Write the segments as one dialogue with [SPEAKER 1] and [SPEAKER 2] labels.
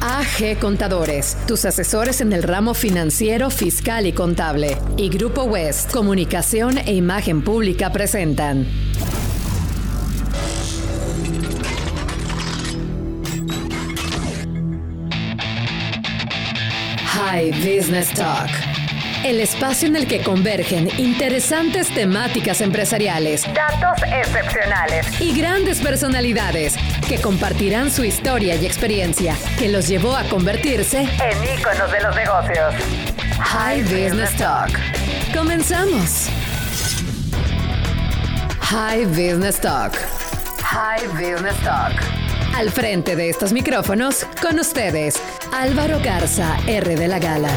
[SPEAKER 1] AG Contadores, tus asesores en el ramo financiero, fiscal y contable. Y Grupo West, Comunicación e Imagen Pública presentan. High Business Talk. El espacio en el que convergen interesantes temáticas empresariales, datos excepcionales y grandes personalidades que compartirán su historia y experiencia que los llevó a convertirse en íconos de los negocios. High Business Talk. Comenzamos. High Business Talk. High Business Talk. Al frente de estos micrófonos, con ustedes, Álvaro Garza, R de la Gala.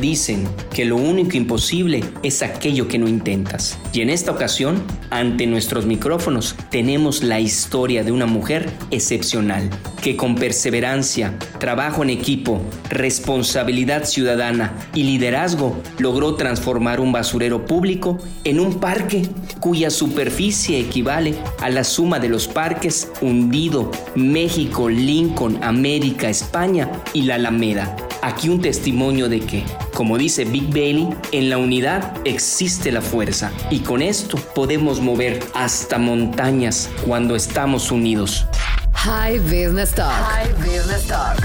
[SPEAKER 2] Dicen que lo único imposible es aquello que no intentas. Y en esta ocasión, ante nuestros micrófonos, tenemos la historia de una mujer excepcional, que con perseverancia, trabajo en equipo, responsabilidad ciudadana y liderazgo logró transformar un basurero público en un parque cuya superficie equivale a la suma de los parques Hundido, México, Lincoln, América, España y la Alameda. Aquí un testimonio de que, como dice Big Bailey, en la unidad existe la fuerza y con esto podemos mover hasta montañas cuando estamos unidos.
[SPEAKER 1] High Business Talk. High Business Talk.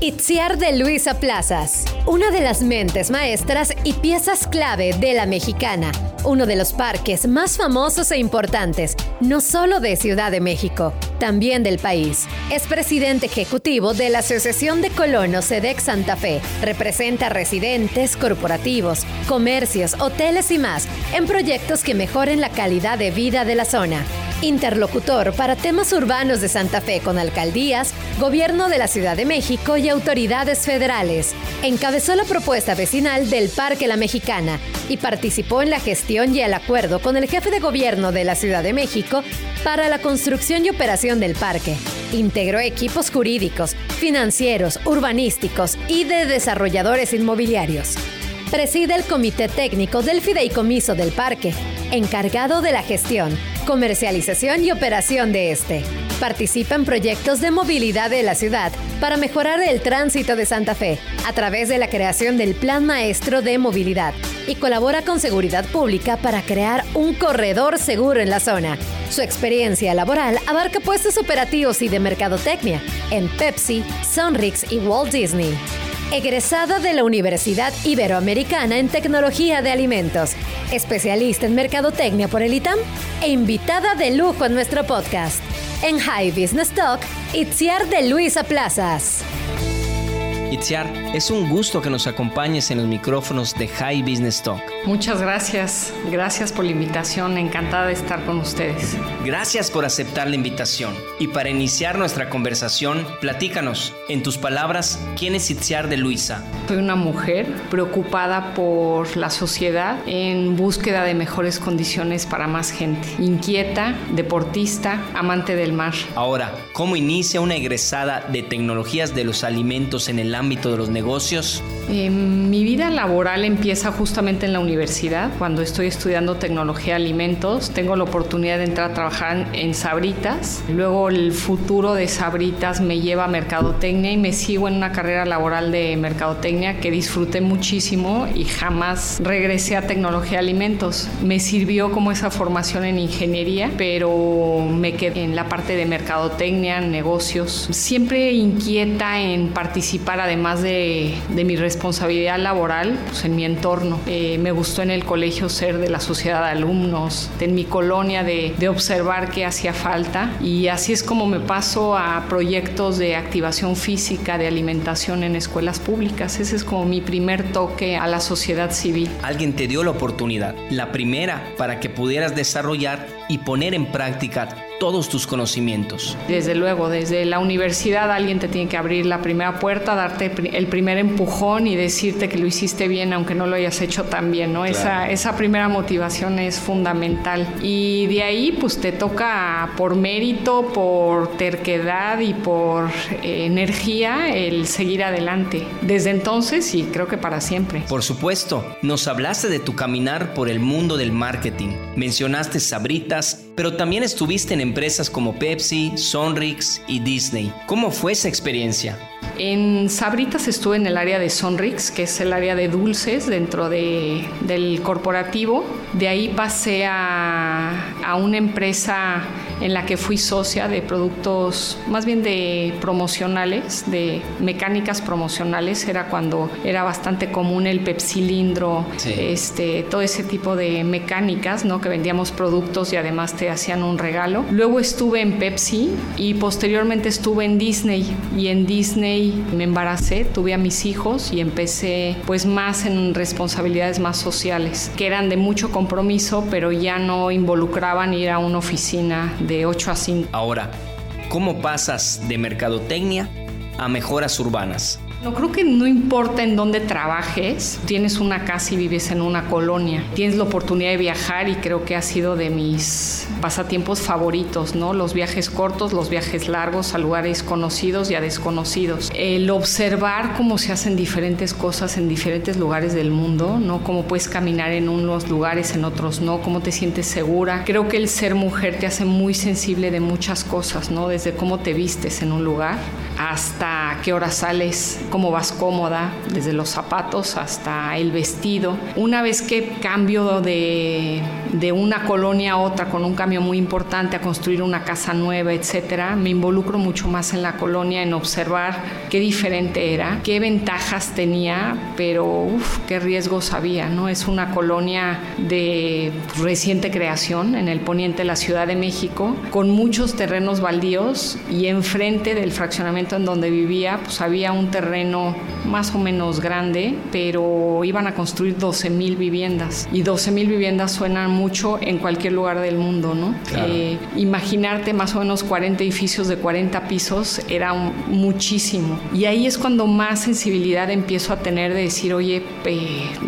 [SPEAKER 1] Itziar de Luisa Plazas, una de las mentes maestras y piezas clave de la mexicana, uno de los parques más famosos e importantes, no solo de Ciudad de México, también del país. Es presidente ejecutivo de la Asociación de Colonos SEDEX Santa Fe. Representa residentes, corporativos, comercios, hoteles y más en proyectos que mejoren la calidad de vida de la zona. Interlocutor para temas urbanos de Santa Fe con alcaldías, gobierno de la Ciudad de México y autoridades federales. Encabezó la propuesta vecinal del Parque La Mexicana y participó en la gestión y el acuerdo con el jefe de gobierno de la Ciudad de México para la construcción y operación del parque. Integró equipos jurídicos, financieros, urbanísticos y de desarrolladores inmobiliarios. Preside el comité técnico del fideicomiso del parque, encargado de la gestión, comercialización y operación de este. Participa en proyectos de movilidad de la ciudad para mejorar el tránsito de Santa Fe a través de la creación del Plan Maestro de Movilidad y colabora con Seguridad Pública para crear un corredor seguro en la zona. Su experiencia laboral abarca puestos operativos y de mercadotecnia en Pepsi, Sonrix y Walt Disney egresada de la Universidad Iberoamericana en Tecnología de Alimentos, especialista en Mercadotecnia por el ITAM e invitada de lujo en nuestro podcast. En High Business Talk, Itziar de Luisa Plazas.
[SPEAKER 2] Itziar, es un gusto que nos acompañes en los micrófonos de High Business Talk.
[SPEAKER 3] Muchas gracias, gracias por la invitación, encantada de estar con ustedes.
[SPEAKER 2] Gracias por aceptar la invitación. Y para iniciar nuestra conversación, platícanos, en tus palabras, ¿quién es Itziar de Luisa?
[SPEAKER 3] Soy una mujer preocupada por la sociedad en búsqueda de mejores condiciones para más gente. Inquieta, deportista, amante del mar.
[SPEAKER 2] Ahora, ¿cómo inicia una egresada de tecnologías de los alimentos en el ámbito de los negocios?
[SPEAKER 3] Eh, mi vida laboral empieza justamente en la universidad, cuando estoy estudiando tecnología de alimentos. Tengo la oportunidad de entrar a trabajar en Sabritas. Luego el futuro de Sabritas me lleva a mercadotecnia y me sigo en una carrera laboral de mercadotecnia que disfruté muchísimo y jamás regresé a tecnología de alimentos. Me sirvió como esa formación en ingeniería, pero me quedé en la parte de mercadotecnia, negocios. Siempre inquieta en participar además de, mi responsabilidad laboral pues, en mi entorno. Eh, me gustó en el colegio ser de la sociedad de alumnos, en mi colonia de, de observar qué hacía falta y así es como me paso a proyectos de activación física, de alimentación en escuelas públicas. Ese es como mi primer toque a la sociedad civil.
[SPEAKER 2] Alguien te dio la oportunidad, la primera, para que pudieras desarrollar y poner en práctica todos tus conocimientos.
[SPEAKER 3] Desde luego, desde la universidad alguien te tiene que abrir la primera puerta, darte el primer empujón y decirte que lo hiciste bien aunque no lo hayas hecho tan bien, ¿no? Esa, esa primera motivación es fundamental. Y de ahí pues te toca por mérito, por terquedad y por eh, energía el seguir adelante. Desde entonces y creo que para siempre.
[SPEAKER 2] Por supuesto, nos hablaste de tu caminar por el mundo del marketing. Mencionaste Sabritas pero también estuviste en empresas como Pepsi, Sonrix y Disney. ¿Cómo fue esa experiencia?
[SPEAKER 3] En Sabritas estuve en el área de Sonrix, que es el área de dulces dentro del corporativo. De ahí pasé a, a una empresa en la que fui socia de productos, más bien de promocionales, de mecánicas promocionales. Era cuando era bastante común el pepsilindro, este, todo ese tipo de mecánicas, ¿no? Que vendíamos productos y además te hacían un regalo. Luego estuve en Pepsi y posteriormente estuve en Disney. Y en Disney me embaracé, tuve a mis hijos y empecé pues más en responsabilidades más sociales, que eran de mucho compromiso, pero ya no involucraban ir a una oficina de 8 a 5.
[SPEAKER 2] Ahora, ¿cómo pasas de mercadotecnia a mejoras urbanas?
[SPEAKER 3] No creo que no importa en dónde trabajes, tienes una casa y vives en una colonia, tienes la oportunidad de viajar y creo que ha sido de mis pasatiempos favoritos, ¿no? Los viajes cortos, los viajes largos a lugares conocidos y a desconocidos. El observar cómo se hacen diferentes cosas en diferentes lugares del mundo, ¿no? Cómo puedes caminar en unos lugares, en otros no, cómo te sientes segura. Creo que el ser mujer te hace muy sensible de muchas cosas, ¿no? Desde cómo te vistes en un lugar hasta qué hora sales cómo vas cómoda, desde los zapatos hasta el vestido. Una vez que cambio de, de una colonia a otra con un cambio muy importante a construir una casa nueva, etcétera, me involucro mucho más en la colonia, en observar qué diferente era, qué ventajas tenía, pero qué riesgos había, ¿no? Es una colonia de reciente creación en el poniente de la Ciudad de México, con muchos terrenos baldíos y enfrente del fraccionamiento en donde vivía, pues había un terreno más o menos grande, pero iban a construir 12 mil viviendas. Y 12 mil viviendas suenan mucho en cualquier lugar del mundo, ¿no? Eh, imaginarte más o menos 40 edificios de 40 pisos era muchísimo. Y ahí es cuando más sensibilidad empiezo a tener de decir, oye,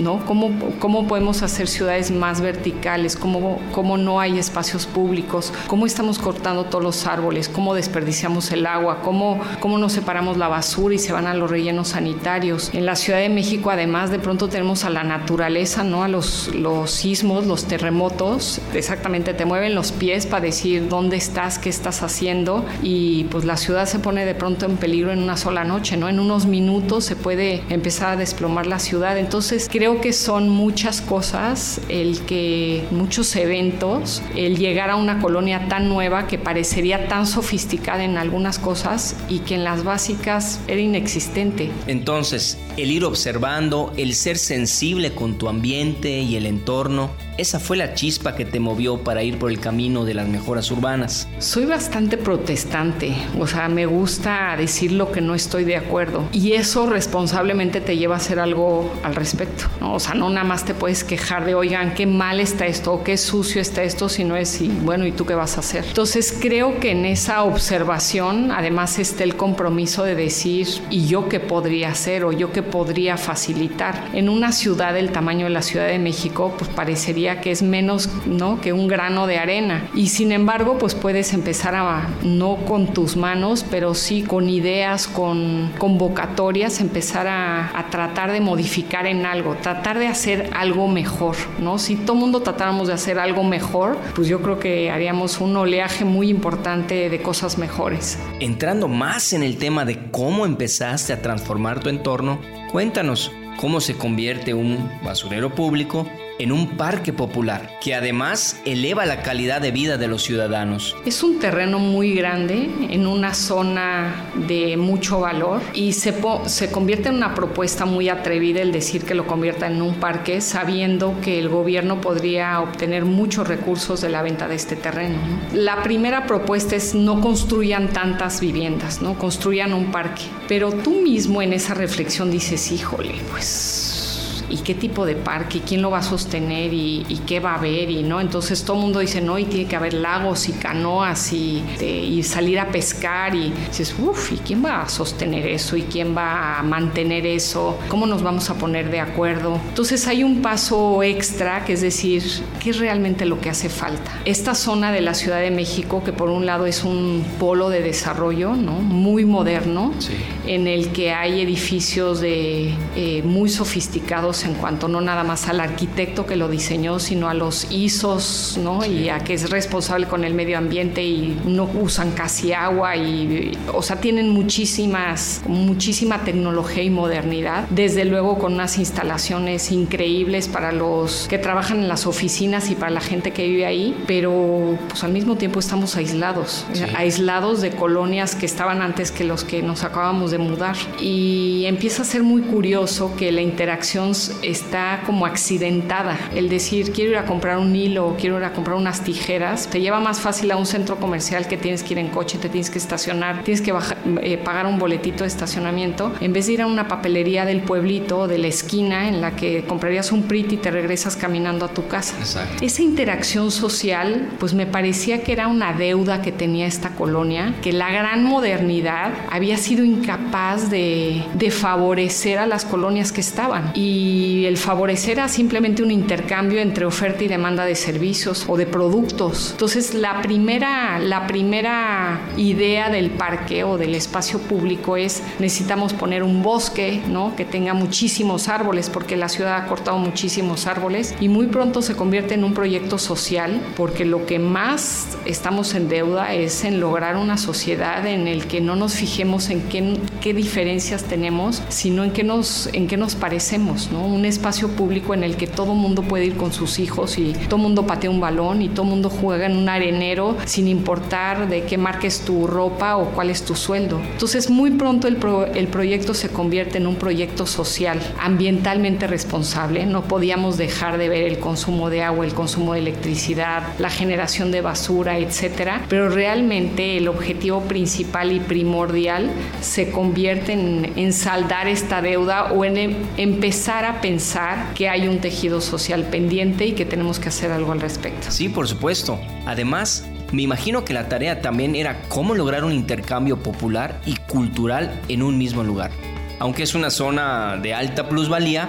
[SPEAKER 3] ¿no? ¿Cómo, ¿Cómo podemos hacer ciudades más verticales? ¿Cómo, ¿Cómo no hay espacios públicos? ¿Cómo estamos cortando todos los árboles? ¿Cómo desperdiciamos el agua? ¿Cómo, cómo nos separamos la basura y se van a los rellenos sanitarios. En la Ciudad de México, además, de pronto tenemos a la naturaleza, ¿no? A los, los sismos, los terremotos. Exactamente, te mueven los pies para decir dónde estás, qué estás haciendo. Y pues la ciudad se pone de pronto en peligro en una sola noche, ¿no? En unos minutos se puede empezar a desplomar la ciudad. Entonces, creo que son muchas cosas, el que muchos eventos, el llegar a una colonia tan nueva que parecería tan sofisticada en algunas cosas y que en las básicas era inexistente
[SPEAKER 2] entonces, el ir observando, el ser sensible con tu ambiente y el entorno, esa fue la chispa que te movió para ir por el camino de las mejoras urbanas.
[SPEAKER 3] Soy bastante protestante, o sea, me gusta decir lo que no estoy de acuerdo y eso responsablemente te lleva a hacer algo al respecto, ¿no? O sea, no nada más te puedes quejar de, oigan, qué mal está esto o qué sucio está esto, sino es, y, bueno, ¿y tú qué vas a hacer? Entonces creo que en esa observación además está el compromiso de decir, ¿y yo qué podría hacer o yo qué podría facilitar? En una ciudad del tamaño de la Ciudad de México, pues parecería que es menos ¿no? que un grano de arena. Y sin embargo, pues puedes empezar a, no con tus manos, pero sí con ideas, con convocatorias, empezar a, a tratar de modificar en algo, tratar de hacer algo mejor, ¿no? Si todo mundo tratáramos de hacer algo mejor, pues yo creo que haríamos un oleaje muy importante de cosas mejores.
[SPEAKER 2] Entrando más en el tema de cómo empezaste a transformar tu entorno, cuéntanos cómo se convierte un basurero público en un parque popular que además eleva la calidad de vida de los ciudadanos.
[SPEAKER 3] Es un terreno muy grande en una zona de mucho valor y se, se convierte en una propuesta muy atrevida el decir que lo convierta en un parque sabiendo que el gobierno podría obtener muchos recursos de la venta de este terreno. La primera propuesta es no construyan tantas viviendas, no construyan un parque, pero tú mismo en esa reflexión dices, híjole, pues y qué tipo de parque, quién lo va a sostener y, qué va a haber y no. Entonces todo el mundo dice, no, y tiene que haber lagos y canoas y, y salir a pescar y dices, uff, ¿y quién va a sostener eso? ¿Y quién va a mantener eso? ¿Cómo nos vamos a poner de acuerdo? Entonces hay un paso extra que es decir, ¿qué es realmente lo que hace falta? Esta zona de la Ciudad de México, que por un lado es un polo de desarrollo, ¿no? Muy moderno, en el que hay edificios de, eh, muy sofisticados en cuanto no nada más al arquitecto que lo diseñó, sino a los ISOs, ¿no? Y a que es responsable con el medio ambiente y no usan casi agua y, o sea, tienen muchísimas, muchísima tecnología y modernidad. Desde luego con unas instalaciones increíbles para los que trabajan en las oficinas y para la gente que vive ahí, pero pues al mismo tiempo estamos aislados, aislados de colonias que estaban antes que los que nos acabamos de mudar. Y empieza a ser muy curioso que la interacción está como accidentada. El decir, quiero ir a comprar un hilo o quiero ir a comprar unas tijeras, te lleva más fácil a un centro comercial que tienes que ir en coche, te tienes que estacionar, tienes que eh, pagar un boletito de estacionamiento, en vez de ir a una papelería del pueblito o de la esquina en la que comprarías un PRIT y te regresas caminando a tu casa. Esa interacción social, pues me parecía que era una deuda que tenía esta colonia, que la gran modernidad había sido incapaz de, de favorecer a las colonias que estaban. Y el favorecer era simplemente un intercambio entre oferta y demanda de servicios o de productos. Entonces, la primera, la primera idea del parque o del espacio público es necesitamos poner un bosque, ¿no? Que tenga muchísimos árboles, porque la ciudad ha cortado muchísimos árboles y muy pronto se convierte en un proyecto social, porque lo que más estamos en deuda es en lograr una sociedad en el que no nos fijemos en qué, qué diferencias tenemos, sino en qué nos, en qué nos parecemos, ¿no? Un espacio público en el que todo mundo puede ir con sus hijos y todo mundo patea un balón y todo mundo juega en un arenero sin importar de qué marques tu ropa o cuál es tu sueldo. Entonces muy pronto el, el proyecto se convierte en un proyecto social, ambientalmente responsable. No podíamos dejar de ver el consumo de agua, el consumo de electricidad, la generación de basura, etcétera. Pero realmente el objetivo principal y primordial se convierte en, en saldar esta deuda o en em, empezar a pensar que hay un tejido social pendiente y que tenemos que hacer algo al respecto.
[SPEAKER 2] Sí, por supuesto. Además, me imagino que la tarea también era cómo lograr un intercambio popular y cultural en un mismo lugar. Aunque es una zona de alta plusvalía,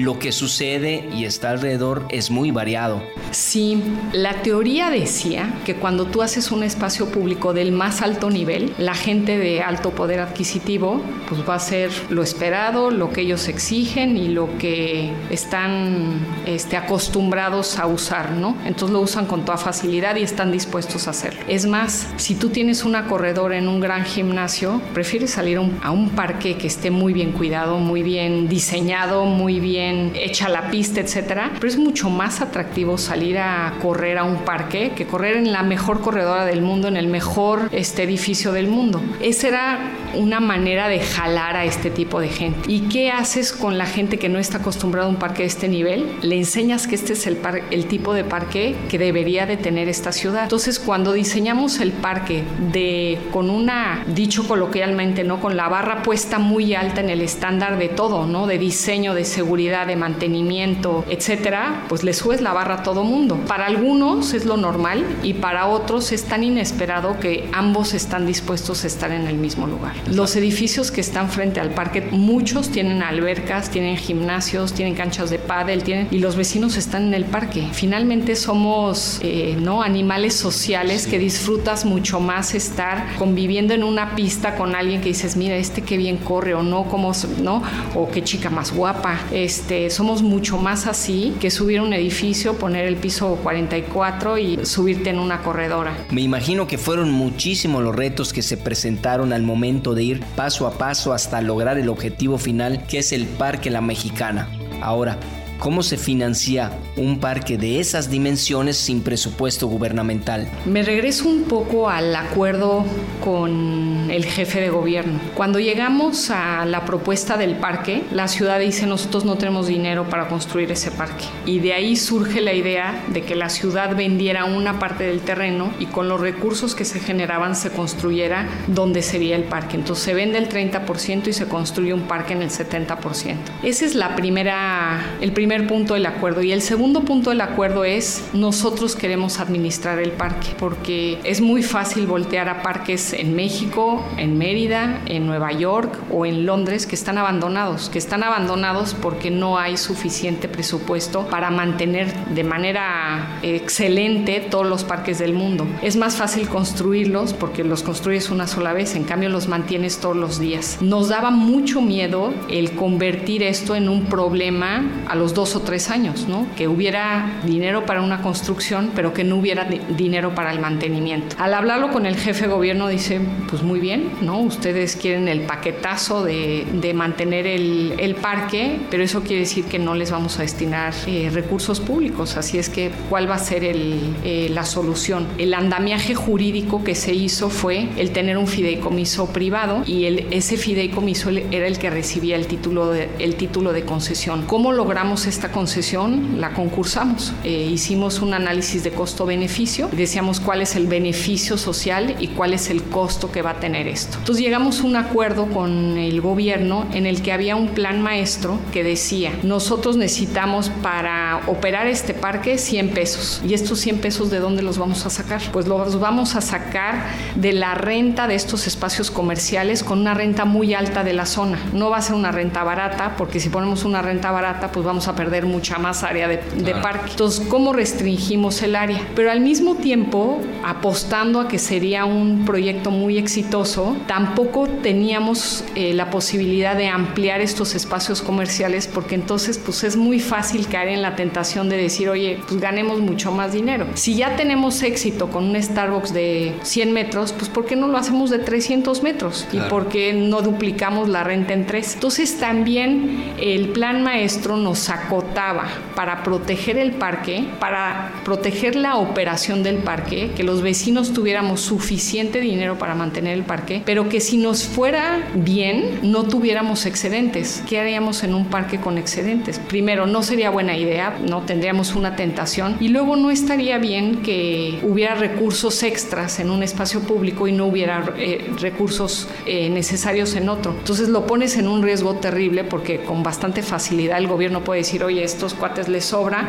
[SPEAKER 2] lo que sucede y está alrededor es muy variado.
[SPEAKER 3] Sí, la teoría decía que cuando tú haces un espacio público del más alto nivel, la gente de alto poder adquisitivo pues va a hacer lo esperado, lo que ellos exigen y lo que están este, acostumbrados a usar, ¿no? Entonces lo usan con toda facilidad y están dispuestos a hacerlo. Es más, si tú tienes una corredora en un gran gimnasio, prefieres salir a un, a un parque que esté muy bien cuidado, muy bien diseñado, muy bien hecha la pista, etcétera, pero es mucho más atractivo salir a correr a un parque que correr en la mejor corredora del mundo, en el mejor este, edificio del mundo. Esa era una manera de jalar a este tipo de gente. ¿Y qué haces con la gente que no está acostumbrada a un parque de este nivel? Le enseñas que este es el, tipo de parque que debería de tener esta ciudad. Entonces, cuando diseñamos el parque de con una dicho coloquialmente, no con la barra puesta muy alta en el estándar de todo, ¿no? De diseño, de seguridad, de mantenimiento, etcétera, pues le subes la barra a todo mundo. Para algunos es lo normal y para otros es tan inesperado que ambos están dispuestos a estar en el mismo lugar. Los edificios que están frente al parque, muchos tienen albercas, tienen gimnasios, tienen canchas de pádel, tienen y los vecinos están en el parque. Finalmente somos eh, no animales sociales que disfrutas mucho más estar conviviendo en una pista con alguien que dices, mira, este qué bien corre o no, como no, o qué chica más guapa. Este este, somos mucho más así que subir a un edificio, poner el piso 44 y subirte en una corredora.
[SPEAKER 2] Me imagino que fueron muchísimos los retos que se presentaron al momento de ir paso a paso hasta lograr el objetivo final que es el Parque La Mexicana. Ahora, ¿Cómo se financia un parque de esas dimensiones sin presupuesto gubernamental?
[SPEAKER 3] Me regreso un poco al acuerdo con el jefe de gobierno. Cuando llegamos a la propuesta del parque, la ciudad dice nosotros no tenemos dinero para construir ese parque. Y de ahí surge la idea de que la ciudad vendiera una parte del terreno y con los recursos que se generaban se construyera donde sería el parque. Entonces se vende el 30% y se construye un parque en el 70%. Ese es la primera, el primer primer punto del acuerdo. Y el segundo punto del acuerdo es nosotros queremos administrar el parque, porque es muy fácil voltear a parques en México, en Mérida, en Nueva York o en Londres que están abandonados, que están abandonados porque no hay suficiente presupuesto para mantener de manera excelente todos los parques del mundo. Es más fácil construirlos porque los construyes una sola vez, en cambio los mantienes todos los días. Nos daba mucho miedo el convertir esto en un problema a los dos o tres años, ¿no? Que hubiera dinero para una construcción, pero que no hubiera dinero para el mantenimiento. Al hablarlo con el jefe de gobierno dice, pues muy bien, ¿no? Ustedes quieren el paquetazo de, de mantener el, el, parque, pero eso quiere decir que no les vamos a destinar eh, recursos públicos. Así es que, ¿cuál va a ser el, eh, la solución? El andamiaje jurídico que se hizo fue el tener un fideicomiso privado y el, ese fideicomiso era el que recibía el título de, el título de concesión. ¿Cómo logramos esta concesión? La concursamos. Eh, hicimos un análisis de costo-beneficio y decíamos cuál es el beneficio social y cuál es el costo que va a tener esto. Entonces llegamos a un acuerdo con el gobierno en el que había un plan maestro que decía, nosotros necesitamos para operar este parque 100 pesos. ¿Y estos 100 pesos de dónde los vamos a sacar? Pues los vamos a sacar de la renta de estos espacios comerciales con una renta muy alta de la zona. No va a ser una renta barata, porque si ponemos una renta barata, pues vamos a perder mucha más área de, parque. Entonces, ¿cómo restringimos el área? Pero al mismo tiempo, apostando a que sería un proyecto muy exitoso, tampoco teníamos eh, la posibilidad de ampliar estos espacios comerciales, porque entonces, pues es muy fácil caer en la tentación de decir, oye, pues ganemos mucho más dinero. Si ya tenemos éxito con un Starbucks de 100 metros, pues ¿por qué no lo hacemos de 300 metros? ¿Y por qué no duplicamos la renta en tres? Entonces también el plan maestro nos acotaba para proteger el parque, para proteger la operación del parque, que los vecinos tuviéramos suficiente dinero para mantener el parque, pero que si nos fuera bien, no tuviéramos excedentes. ¿Qué haríamos en un parque con excedentes? Primero, no sería buena idea, no tendríamos una tentación y luego no estaría bien que hubiera recursos extras en un espacio público y no hubiera eh, recursos eh, necesarios en otro. Entonces lo pones en un riesgo terrible porque con bastante facilidad el gobierno puede decir, oye, estos cuates les sobra,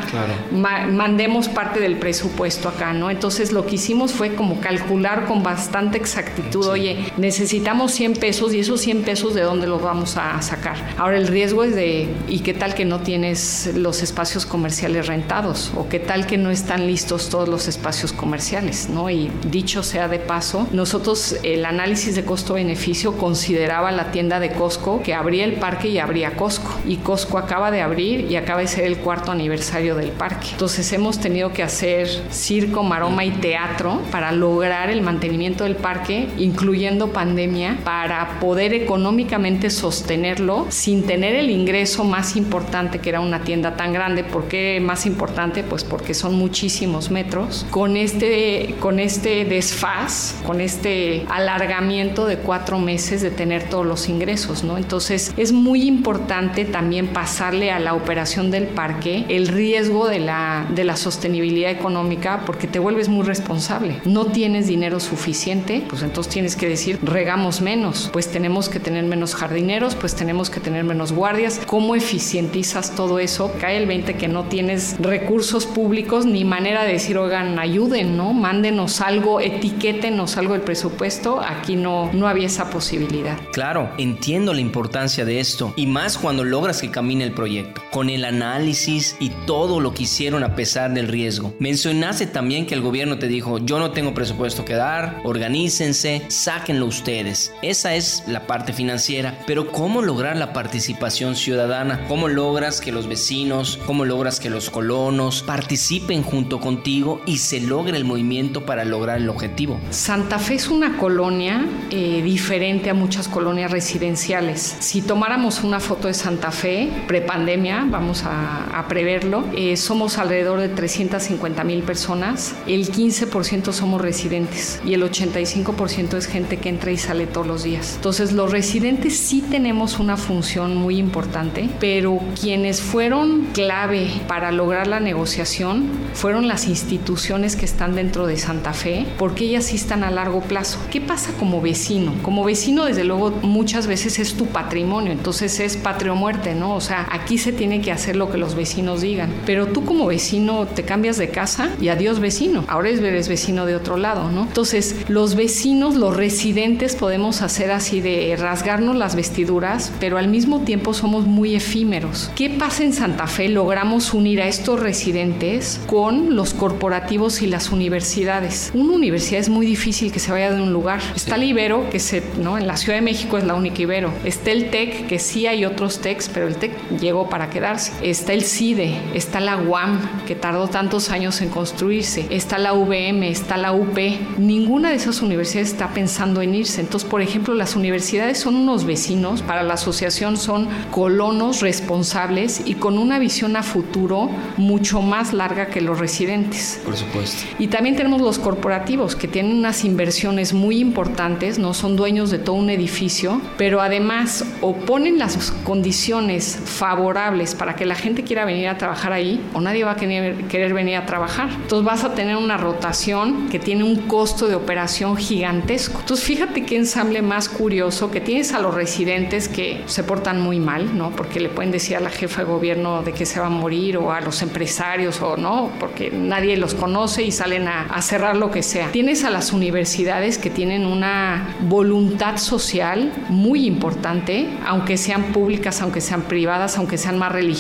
[SPEAKER 3] mandemos parte del presupuesto acá, ¿no? Entonces lo que hicimos fue como calcular con bastante exactitud, oye, necesitamos 100 pesos y esos 100 pesos de dónde los vamos a sacar. Ahora el riesgo es de, ¿y qué tal que no tienes los espacios comerciales rentados? ¿O qué tal que no están listos todos los espacios comerciales, ¿no? Y dicho sea de paso, nosotros el análisis de costo-beneficio consideraba la tienda de Costco que abría el parque y abría Costco. Y Costco acaba de abrir y acaba de ser el cuarto aniversario del parque. Entonces hemos tenido que hacer circo, maroma y teatro para lograr el mantenimiento del parque, incluyendo pandemia, para poder económicamente sostenerlo sin tener el ingreso más importante que era una tienda tan grande. ¿Por qué más importante? Pues porque son muchísimos metros. Con este, con este desfaz, con este alargamiento de cuatro meses de tener todos los ingresos, ¿no? Entonces es muy importante también pasarle a la operación del parque el riesgo de la, de la sostenibilidad económica porque te vuelves muy responsable. No tienes dinero suficiente, pues entonces tienes que decir, regamos menos, pues tenemos que tener menos jardineros, pues tenemos que tener menos guardias. ¿Cómo eficientizas todo eso? Cae el 20 que no tienes recursos públicos ni manera de decir, oigan, ayuden, ¿no? Mándenos algo, etiquétenos algo del presupuesto. Aquí no, no había esa posibilidad.
[SPEAKER 2] Claro, entiendo la importancia de esto y más cuando logras que camine el proyecto, con el análisis y todo lo que hicieron a pesar del riesgo. Mencionaste también que el gobierno te dijo, yo no tengo presupuesto que dar, organícense, sáquenlo ustedes. Esa es la parte financiera, pero ¿cómo lograr la participación ciudadana? ¿Cómo logras que los vecinos, cómo logras que los colonos participen junto contigo y se logre el movimiento para lograr el objetivo?
[SPEAKER 3] Santa Fe es una colonia eh, diferente a muchas colonias residenciales. Si tomáramos una foto de Santa Fe, prepandemia, vamos a, preverlo, eh, somos alrededor de 350 mil personas, el 15% somos residentes y el 85% es gente que entra y sale todos los días. Entonces los residentes sí tenemos una función muy importante, pero quienes fueron clave para lograr la negociación fueron las instituciones que están dentro de Santa Fe, porque ellas sí están a largo plazo. ¿Qué pasa como vecino? Como vecino, desde luego, muchas veces es tu patrimonio, entonces es patria o muerte, ¿no? O sea, aquí se tiene que que hacer lo que los vecinos digan. Pero tú como vecino te cambias de casa y adiós vecino. Ahora eres vecino de otro lado, ¿no? Entonces, los vecinos, los residentes podemos hacer así de rasgarnos las vestiduras, pero al mismo tiempo somos muy efímeros. ¿Qué pasa en Santa Fe? Logramos unir a estos residentes con los corporativos y las universidades. Una universidad es muy difícil que se vaya de un lugar. Está el Ibero, que se, ¿no? en la Ciudad de México es la única Ibero. Está el TEC, que sí hay otros TECs, pero el TEC llegó para quedarse. Está el CIDE, está la UAM, que tardó tantos años en construirse. Está la VM, está la UP. Ninguna de esas universidades está pensando en irse. Entonces, por ejemplo, las universidades son unos vecinos, para la asociación son colonos responsables y con una visión a futuro mucho más larga que los residentes.
[SPEAKER 2] Por supuesto.
[SPEAKER 3] Y también tenemos los corporativos que tienen unas inversiones muy importantes, no son dueños de todo un edificio, pero además o ponen las condiciones favorables para que la gente quiera venir a trabajar ahí o nadie va a querer venir a trabajar. Entonces vas a tener una rotación que tiene un costo de operación gigantesco. Entonces fíjate qué ensamble más curioso que tienes a los residentes que se portan muy mal, ¿no? Porque le pueden decir a la jefa de gobierno de que se va a morir o a los empresarios o no, porque nadie los conoce y salen a, a cerrar lo que sea. Tienes a las universidades que tienen una voluntad social muy importante, aunque sean públicas, aunque sean privadas, aunque sean más religiosas,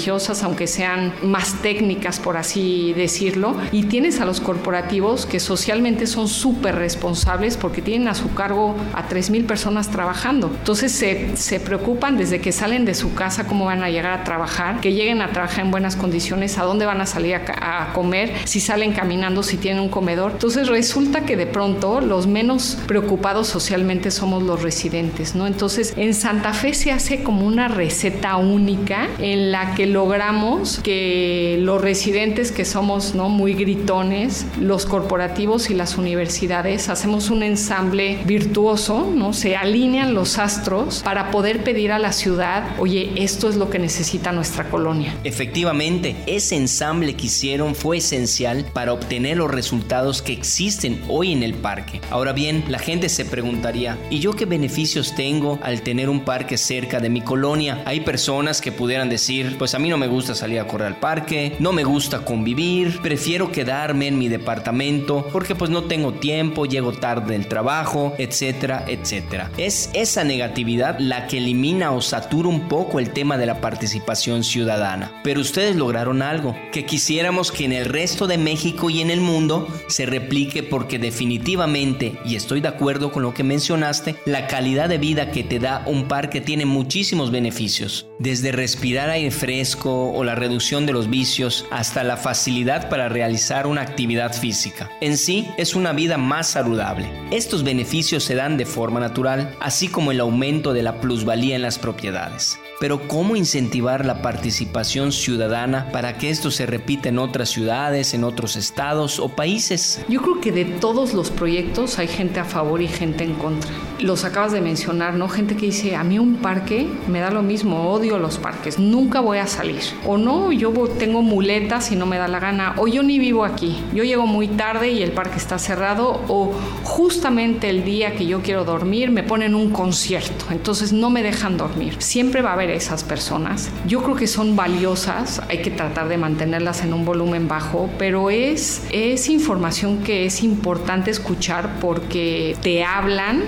[SPEAKER 3] aunque sean más técnicas, por así decirlo. Y tienes a los corporativos que socialmente son súper responsables porque tienen a su cargo a 3.000 personas trabajando. Entonces se, se preocupan desde que salen de su casa cómo van a llegar a trabajar, que lleguen a trabajar en buenas condiciones, a dónde van a salir a, a comer, si salen caminando, si tienen un comedor. Entonces resulta que de pronto los menos preocupados socialmente somos los residentes, ¿no? Entonces en Santa Fe se hace como una receta única en la que logramos que los residentes que somos, ¿no? Muy gritones, los corporativos y las universidades hacemos un ensamble virtuoso, ¿no? Se alinean los astros para poder pedir a la ciudad, oye, esto es lo que necesita nuestra colonia.
[SPEAKER 2] Efectivamente, ese ensamble que hicieron fue esencial para obtener los resultados que existen hoy en el parque. Ahora bien, la gente se preguntaría, ¿y yo qué beneficios tengo al tener un parque cerca de mi colonia? Hay personas que pudieran decir, pues a mí no me gusta salir a correr al parque, no me gusta convivir, prefiero quedarme en mi departamento porque pues no tengo tiempo, llego tarde del trabajo, etcétera, etcétera. Es esa negatividad la que elimina o satura un poco el tema de la participación ciudadana. Pero ustedes lograron algo, que quisiéramos que en el resto de México y en el mundo se replique porque definitivamente, y estoy de acuerdo con lo que mencionaste, la calidad de vida que te da un parque tiene muchísimos beneficios, desde respirar aire fresco o la reducción de los vicios hasta la facilidad para realizar una actividad física. En sí, es una vida más saludable. Estos beneficios se dan de forma natural, así como el aumento de la plusvalía en las propiedades. Pero ¿cómo incentivar la participación ciudadana para que esto se repita en otras ciudades, en otros estados o países?
[SPEAKER 3] Yo creo que de todos los proyectos hay gente a favor y gente en contra. Los acabas de mencionar, ¿no? Gente que dice, a mí un parque me da lo mismo, odio los parques, nunca voy a salir. O no, yo tengo muletas y no me da la gana. O yo ni vivo aquí, yo llego muy tarde y el parque está cerrado. O justamente el día que yo quiero dormir me ponen un concierto, entonces no me dejan dormir. Siempre va a haber esas personas. Yo creo que son valiosas, hay que tratar de mantenerlas en un volumen bajo, pero es, es información que es importante escuchar porque te hablan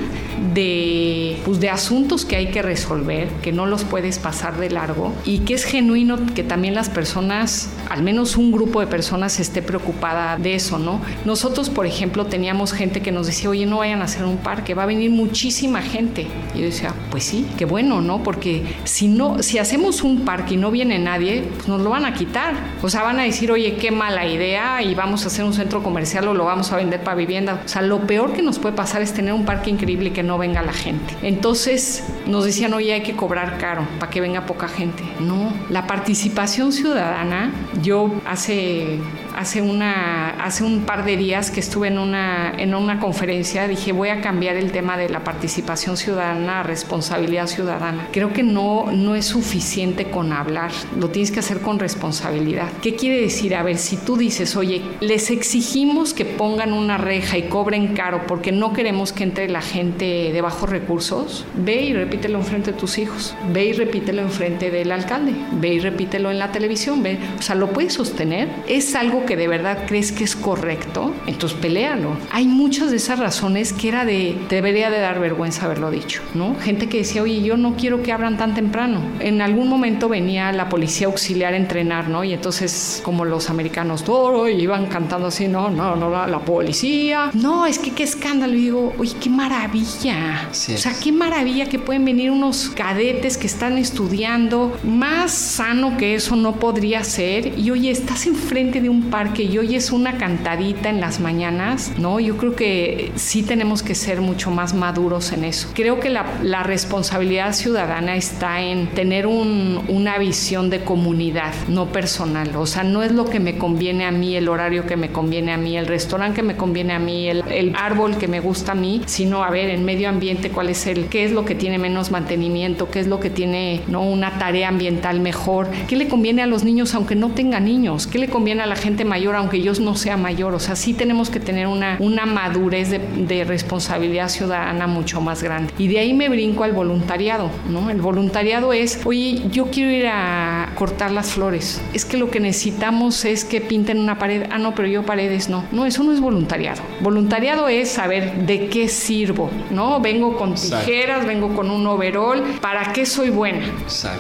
[SPEAKER 3] de, pues, de asuntos que hay que resolver, que no los puedes pasar de largo y que es genuino que también las personas, al menos un grupo de personas esté preocupada de eso, ¿no? Nosotros, por ejemplo, teníamos gente que nos decía, oye, no vayan a hacer un parque, va a venir muchísima gente. Yo decía, pues sí, qué bueno, ¿no? Porque si no, si hacemos un parque y no viene nadie, pues nos lo van a quitar. O sea, van a decir, oye, qué mala idea y vamos a hacer un centro comercial o lo vamos a vender para vivienda. O sea, lo peor que nos puede pasar es tener un parque increíble y que no venga la gente. Entonces nos decían, oye, hay que cobrar caro para que venga poca gente. No, la participación ciudadana, yo hace hace, una, hace un par de días que estuve en una, en una conferencia, dije voy a cambiar el tema de la participación ciudadana a responsabilidad ciudadana. Creo que no, no es suficiente con hablar, lo tienes que hacer con responsabilidad. ¿Qué quiere decir? A ver, si tú dices, oye, les exigimos que pongan una reja y cobren caro porque no queremos que entre la gente de bajos recursos, ve y repítelo enfrente de tus hijos, ve y repítelo enfrente del alcalde, ve y repítelo en la televisión, ve, o sea, lo puedes sostener, es algo que de verdad crees que es correcto, entonces pelealo. Hay muchas de esas razones que era de, debería de dar vergüenza haberlo dicho, ¿no? Gente que decía, oye, yo no quiero que abran tan temprano. En algún momento venía la policía auxiliar a entrenar, ¿no? Y entonces, como los americanos, todo, iban cantando así, no, no, no, la, policía. No, es que qué escándalo. Y digo, oye, qué maravilla. o sea, qué maravilla que pueden venir unos cadetes que están estudiando. Más sano que eso no podría ser. Y oye, estás enfrente de un parque y oyes una cantadita en las mañanas, ¿no? Yo creo que sí tenemos que ser mucho más maduros en eso. Creo que la, la responsabilidad ciudadana está en tener un, una visión de comunidad, no personal. O sea, no es lo que me conviene a mí, el horario que me conviene a mí, el restaurante que me conviene a mí, el, el árbol que me gusta a mí, sino a ver en medio ambiente cuál es el, qué es lo que tiene menos mantenimiento, qué es lo que tiene ¿no? una tarea ambiental mejor, qué le conviene a los niños aunque no tenga niños, qué le conviene a la gente mayor aunque yo no sea mayor. O sea, sí tenemos que tener una, una madurez de, de responsabilidad ciudadana mucho más grande. Y de ahí me brinco al voluntariado, ¿no? El voluntariado es, oye, yo quiero ir a cortar las flores. Es que lo que necesitamos es que pinten una pared. Ah, no, pero yo paredes no. No, eso no es voluntariado. Voluntariado es saber de qué sirvo, ¿no? Vengo con tijeras, vengo con un overall, ¿para qué soy buena?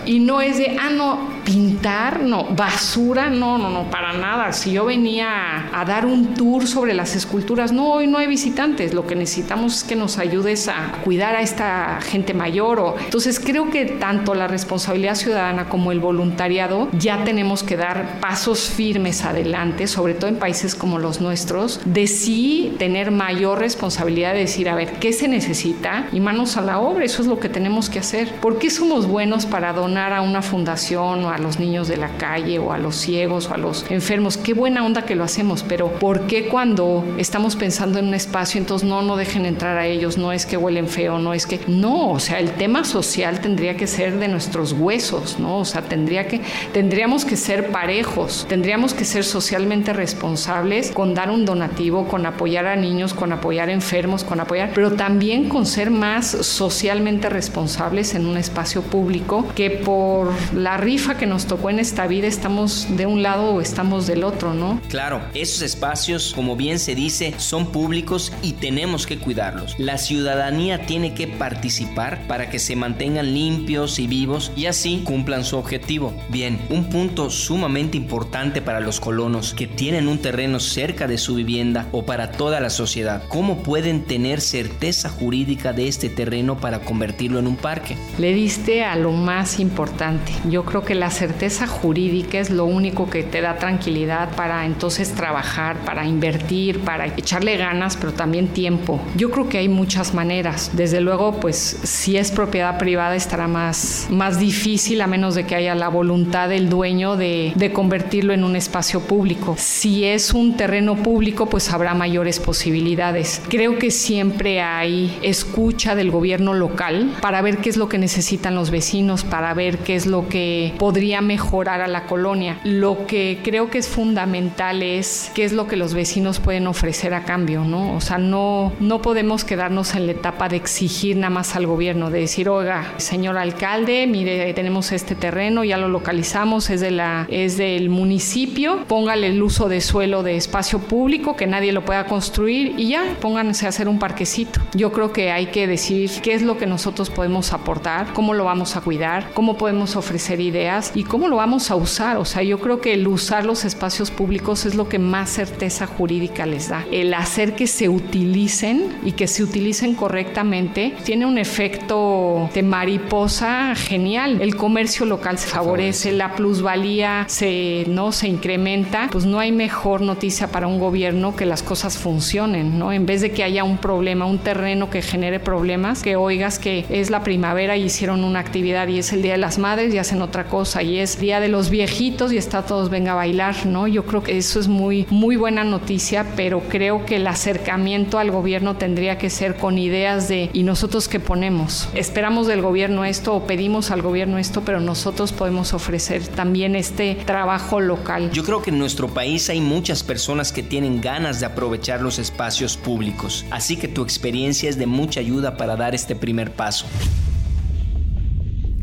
[SPEAKER 3] Y no es de, ah, no, pintar, no, basura, no, no, no, para nada. Si yo venía a dar un tour sobre las esculturas, no, hoy no hay visitantes. Lo que necesitamos es que nos ayudes a cuidar a esta gente mayor. O... Entonces creo que tanto la responsabilidad ciudadana como el voluntariado ya tenemos que dar pasos firmes adelante, sobre todo en países como los nuestros, de sí tener mayor responsabilidad de decir, a ver, ¿qué se necesita? Y manos a la obra, eso es lo que tenemos que hacer. ¿Por qué somos buenos para donar a una fundación o a los niños de la calle o a los ciegos o a los enfermos? Qué buena onda que lo hacemos, pero ¿por qué cuando estamos pensando en un espacio, entonces no, no dejen entrar a ellos, no es que huelen feo, no es que... No, o sea, el tema social tendría que ser de nuestros huesos, ¿no? O sea, tendría que, tendríamos que ser parejos, tendríamos que ser socialmente responsables con dar un donativo, con apoyar a niños, con apoyar enfermos, con apoyar, pero también con ser más socialmente responsables en un espacio público que por la rifa que nos tocó en esta vida estamos de un lado o estamos del otro, ¿no?
[SPEAKER 2] Claro, esos espacios, como bien se dice, son públicos y tenemos que cuidarlos. La ciudadanía tiene que participar para que se mantengan limpios y vivos y así cumplan su objetivo. Bien, un punto sumamente importante para los colonos que tienen un terreno cerca de su vivienda o para toda la sociedad. ¿Cómo pueden tener certeza jurídica de este terreno para convertirlo en un parque?
[SPEAKER 3] Le diste a lo más importante. Yo creo que la certeza jurídica es lo único que te da tranquilidad para entonces trabajar, para invertir, para echarle ganas, pero también tiempo. Yo creo que hay muchas maneras. Desde luego, pues si es propiedad privada estará más, más difícil a menos de que haya la voluntad del dueño de, de convertirlo en un espacio público. Si es un terreno público, pues habrá mayores posibilidades. Creo que siempre hay escucha del gobierno local para ver qué es lo que necesitan los vecinos, para ver qué es lo que podría mejorar a la colonia. Lo que creo que es fundamental es qué es lo que los vecinos pueden ofrecer a cambio, ¿no? O sea, no, no podemos quedarnos en la etapa de exigir nada más al gobierno, de decir, oiga, señor alcalde, mire, tenemos este terreno, ya lo localizamos, es, de la, es del municipio, póngale el uso de suelo de espacio público, que nadie lo pueda construir y ya, pónganse a hacer un parquecito. Yo creo que hay que decir qué es lo que nosotros podemos aportar, cómo lo vamos a cuidar, cómo podemos ofrecer ideas y cómo lo vamos a usar. O sea, yo creo que el usar los espacios públicos es lo que más certeza jurídica les da. El hacer que se utilicen y que se utilicen correctamente tiene un efecto de mariposa genial. El comercio local se favorece, la plusvalía se, ¿no? se incrementa, pues no hay mejor noticia para un gobierno que las cosas funcionen, ¿no? En vez de que haya un problema, un terreno que genere problemas, que oigas que es la primavera y hicieron una actividad y es el Día de las Madres y hacen otra cosa ahí es Día de los Viejitos y está todos venga a bailar, ¿no? Yo creo que eso es muy, muy buena noticia, pero creo que el acercamiento al gobierno tendría que ser con ideas de ¿y nosotros qué ponemos? Esperamos del gobierno esto o pedimos al gobierno esto, pero nosotros podemos ofrecer también este trabajo local.
[SPEAKER 2] Yo creo que en nuestro país hay muchas personas que tienen ganas de aprovechar los espacios públicos, así que tu experiencia es de mucha ayuda para dar este primer paso.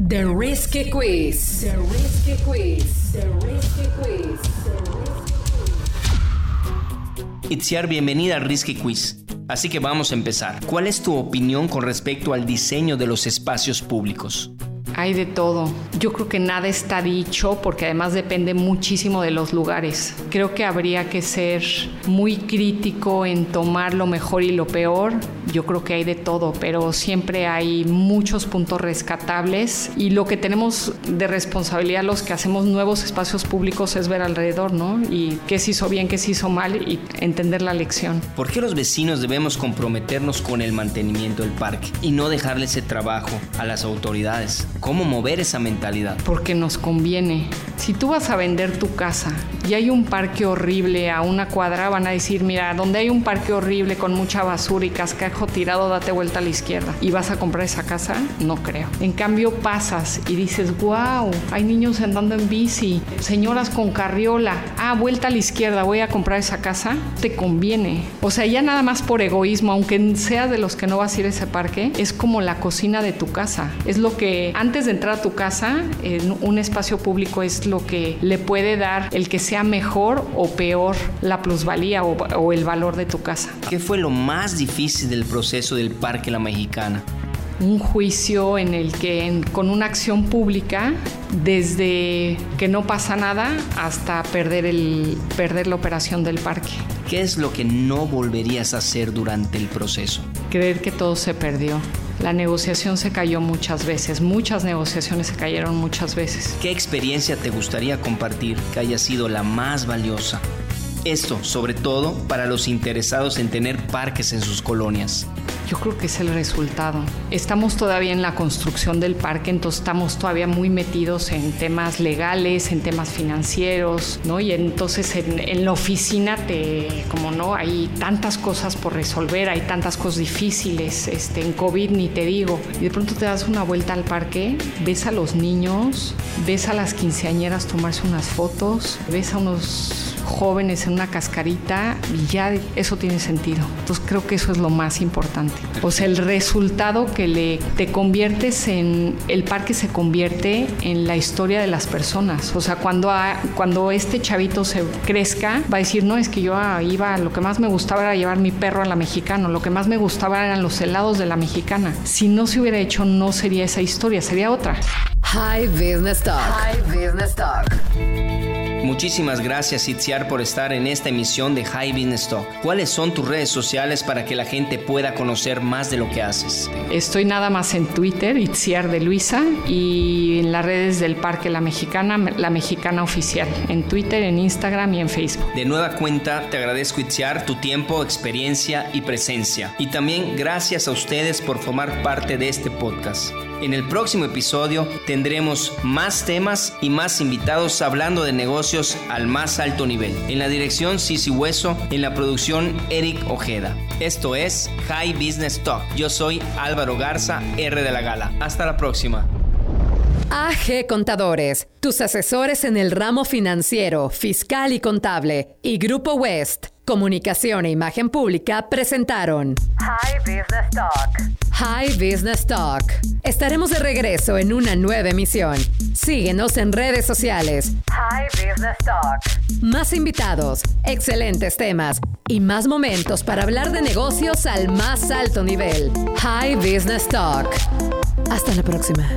[SPEAKER 1] The Risky Quiz. The Risky Quiz. The Risky Quiz.
[SPEAKER 2] Itziar, bienvenida al Risky Quiz. Así que vamos a empezar. ¿Cuál es tu opinión con respecto al diseño de los espacios públicos?
[SPEAKER 3] Hay de todo. Yo creo que nada está dicho porque además depende muchísimo de los lugares. Creo que habría que ser muy crítico en tomar lo mejor y lo peor. Yo creo que hay de todo, pero siempre hay muchos puntos rescatables y lo que tenemos de responsabilidad los que hacemos nuevos espacios públicos es ver alrededor, ¿no? Y qué se hizo bien, qué se hizo mal y entender la lección.
[SPEAKER 2] ¿Por qué los vecinos debemos comprometernos con el mantenimiento del parque y no dejarle ese trabajo a las autoridades? cómo mover esa mentalidad.
[SPEAKER 3] Porque nos conviene. Si tú vas a vender tu casa y hay un parque horrible a una cuadra, van a decir, mira, donde hay un parque horrible con mucha basura y cascajo tirado, date vuelta a la izquierda. ¿Y vas a comprar esa casa? No creo. En cambio, pasas y dices, wow, hay niños andando en bici, señoras con carriola, ah, vuelta a la izquierda, voy a comprar esa casa, te conviene. O sea, ya nada más por egoísmo, aunque sea de los que no vas a ir a ese parque, es como la cocina de tu casa. Es lo que antes de entrar a tu casa, en un espacio público es lo que le puede dar el que sea mejor o peor la plusvalía o, el valor de tu casa.
[SPEAKER 2] ¿Qué fue lo más difícil del proceso del Parque La Mexicana?
[SPEAKER 3] un juicio en el que con una acción pública, desde que no pasa nada hasta perder, el, perder la operación del parque.
[SPEAKER 2] ¿Qué es lo que no volverías a hacer durante el proceso?
[SPEAKER 3] Creer que todo se perdió. La negociación se cayó muchas veces, muchas negociaciones se cayeron muchas veces.
[SPEAKER 2] ¿Qué experiencia te gustaría compartir que haya sido la más valiosa? Esto, sobre todo, para los interesados en tener parques en sus colonias.
[SPEAKER 3] Yo creo que es el resultado. Estamos todavía en la construcción del parque, entonces estamos todavía muy metidos en temas legales, en temas financieros, ¿no? Y entonces en, la oficina te, como no, hay tantas cosas por resolver, hay tantas cosas difíciles, este, en COVID ni te digo. Y de pronto te das una vuelta al parque, ves a los niños, ves a las quinceañeras tomarse unas fotos, ves a unos jóvenes en una cascarita y ya eso tiene sentido. Entonces creo que eso es lo más importante. O sea, el resultado que le te conviertes en el parque se convierte en la historia de las personas. O sea, cuando cuando este chavito se crezca va a decir, "No, es que yo iba, lo que más me gustaba era llevar mi perro a la mexicana, lo que más me gustaba eran los helados de la mexicana." Si no se hubiera hecho no sería esa historia, sería otra.
[SPEAKER 1] High Business Talk. High Business Talk.
[SPEAKER 2] Muchísimas gracias Itziar por estar en esta emisión de High Business Talk. ¿Cuáles son tus redes sociales para que la gente pueda conocer más de lo que haces?
[SPEAKER 3] Estoy nada más en Twitter, Itziar de Luisa, y en las redes del Parque La Mexicana, La Mexicana Oficial, en Twitter, en Instagram y en Facebook.
[SPEAKER 2] De nueva cuenta, te agradezco Itziar tu tiempo, experiencia y presencia. Y también gracias a ustedes por formar parte de este podcast. En el próximo episodio tendremos más temas y más invitados hablando de negocios al más alto nivel. En la dirección Sisi Hueso, en la producción Eric Ojeda. Esto es High Business Talk. Yo soy Álvaro Garza, R de la Gala. Hasta la próxima.
[SPEAKER 1] AG Contadores, tus asesores en el ramo financiero, fiscal y contable, y Grupo West Comunicación e Imagen Pública presentaron High Business Talk. High Business Talk. Estaremos de regreso en una nueva emisión. Síguenos en redes sociales. High Business Talk. Más invitados, excelentes temas y más momentos para hablar de negocios al más alto nivel. High Business Talk. Hasta la próxima.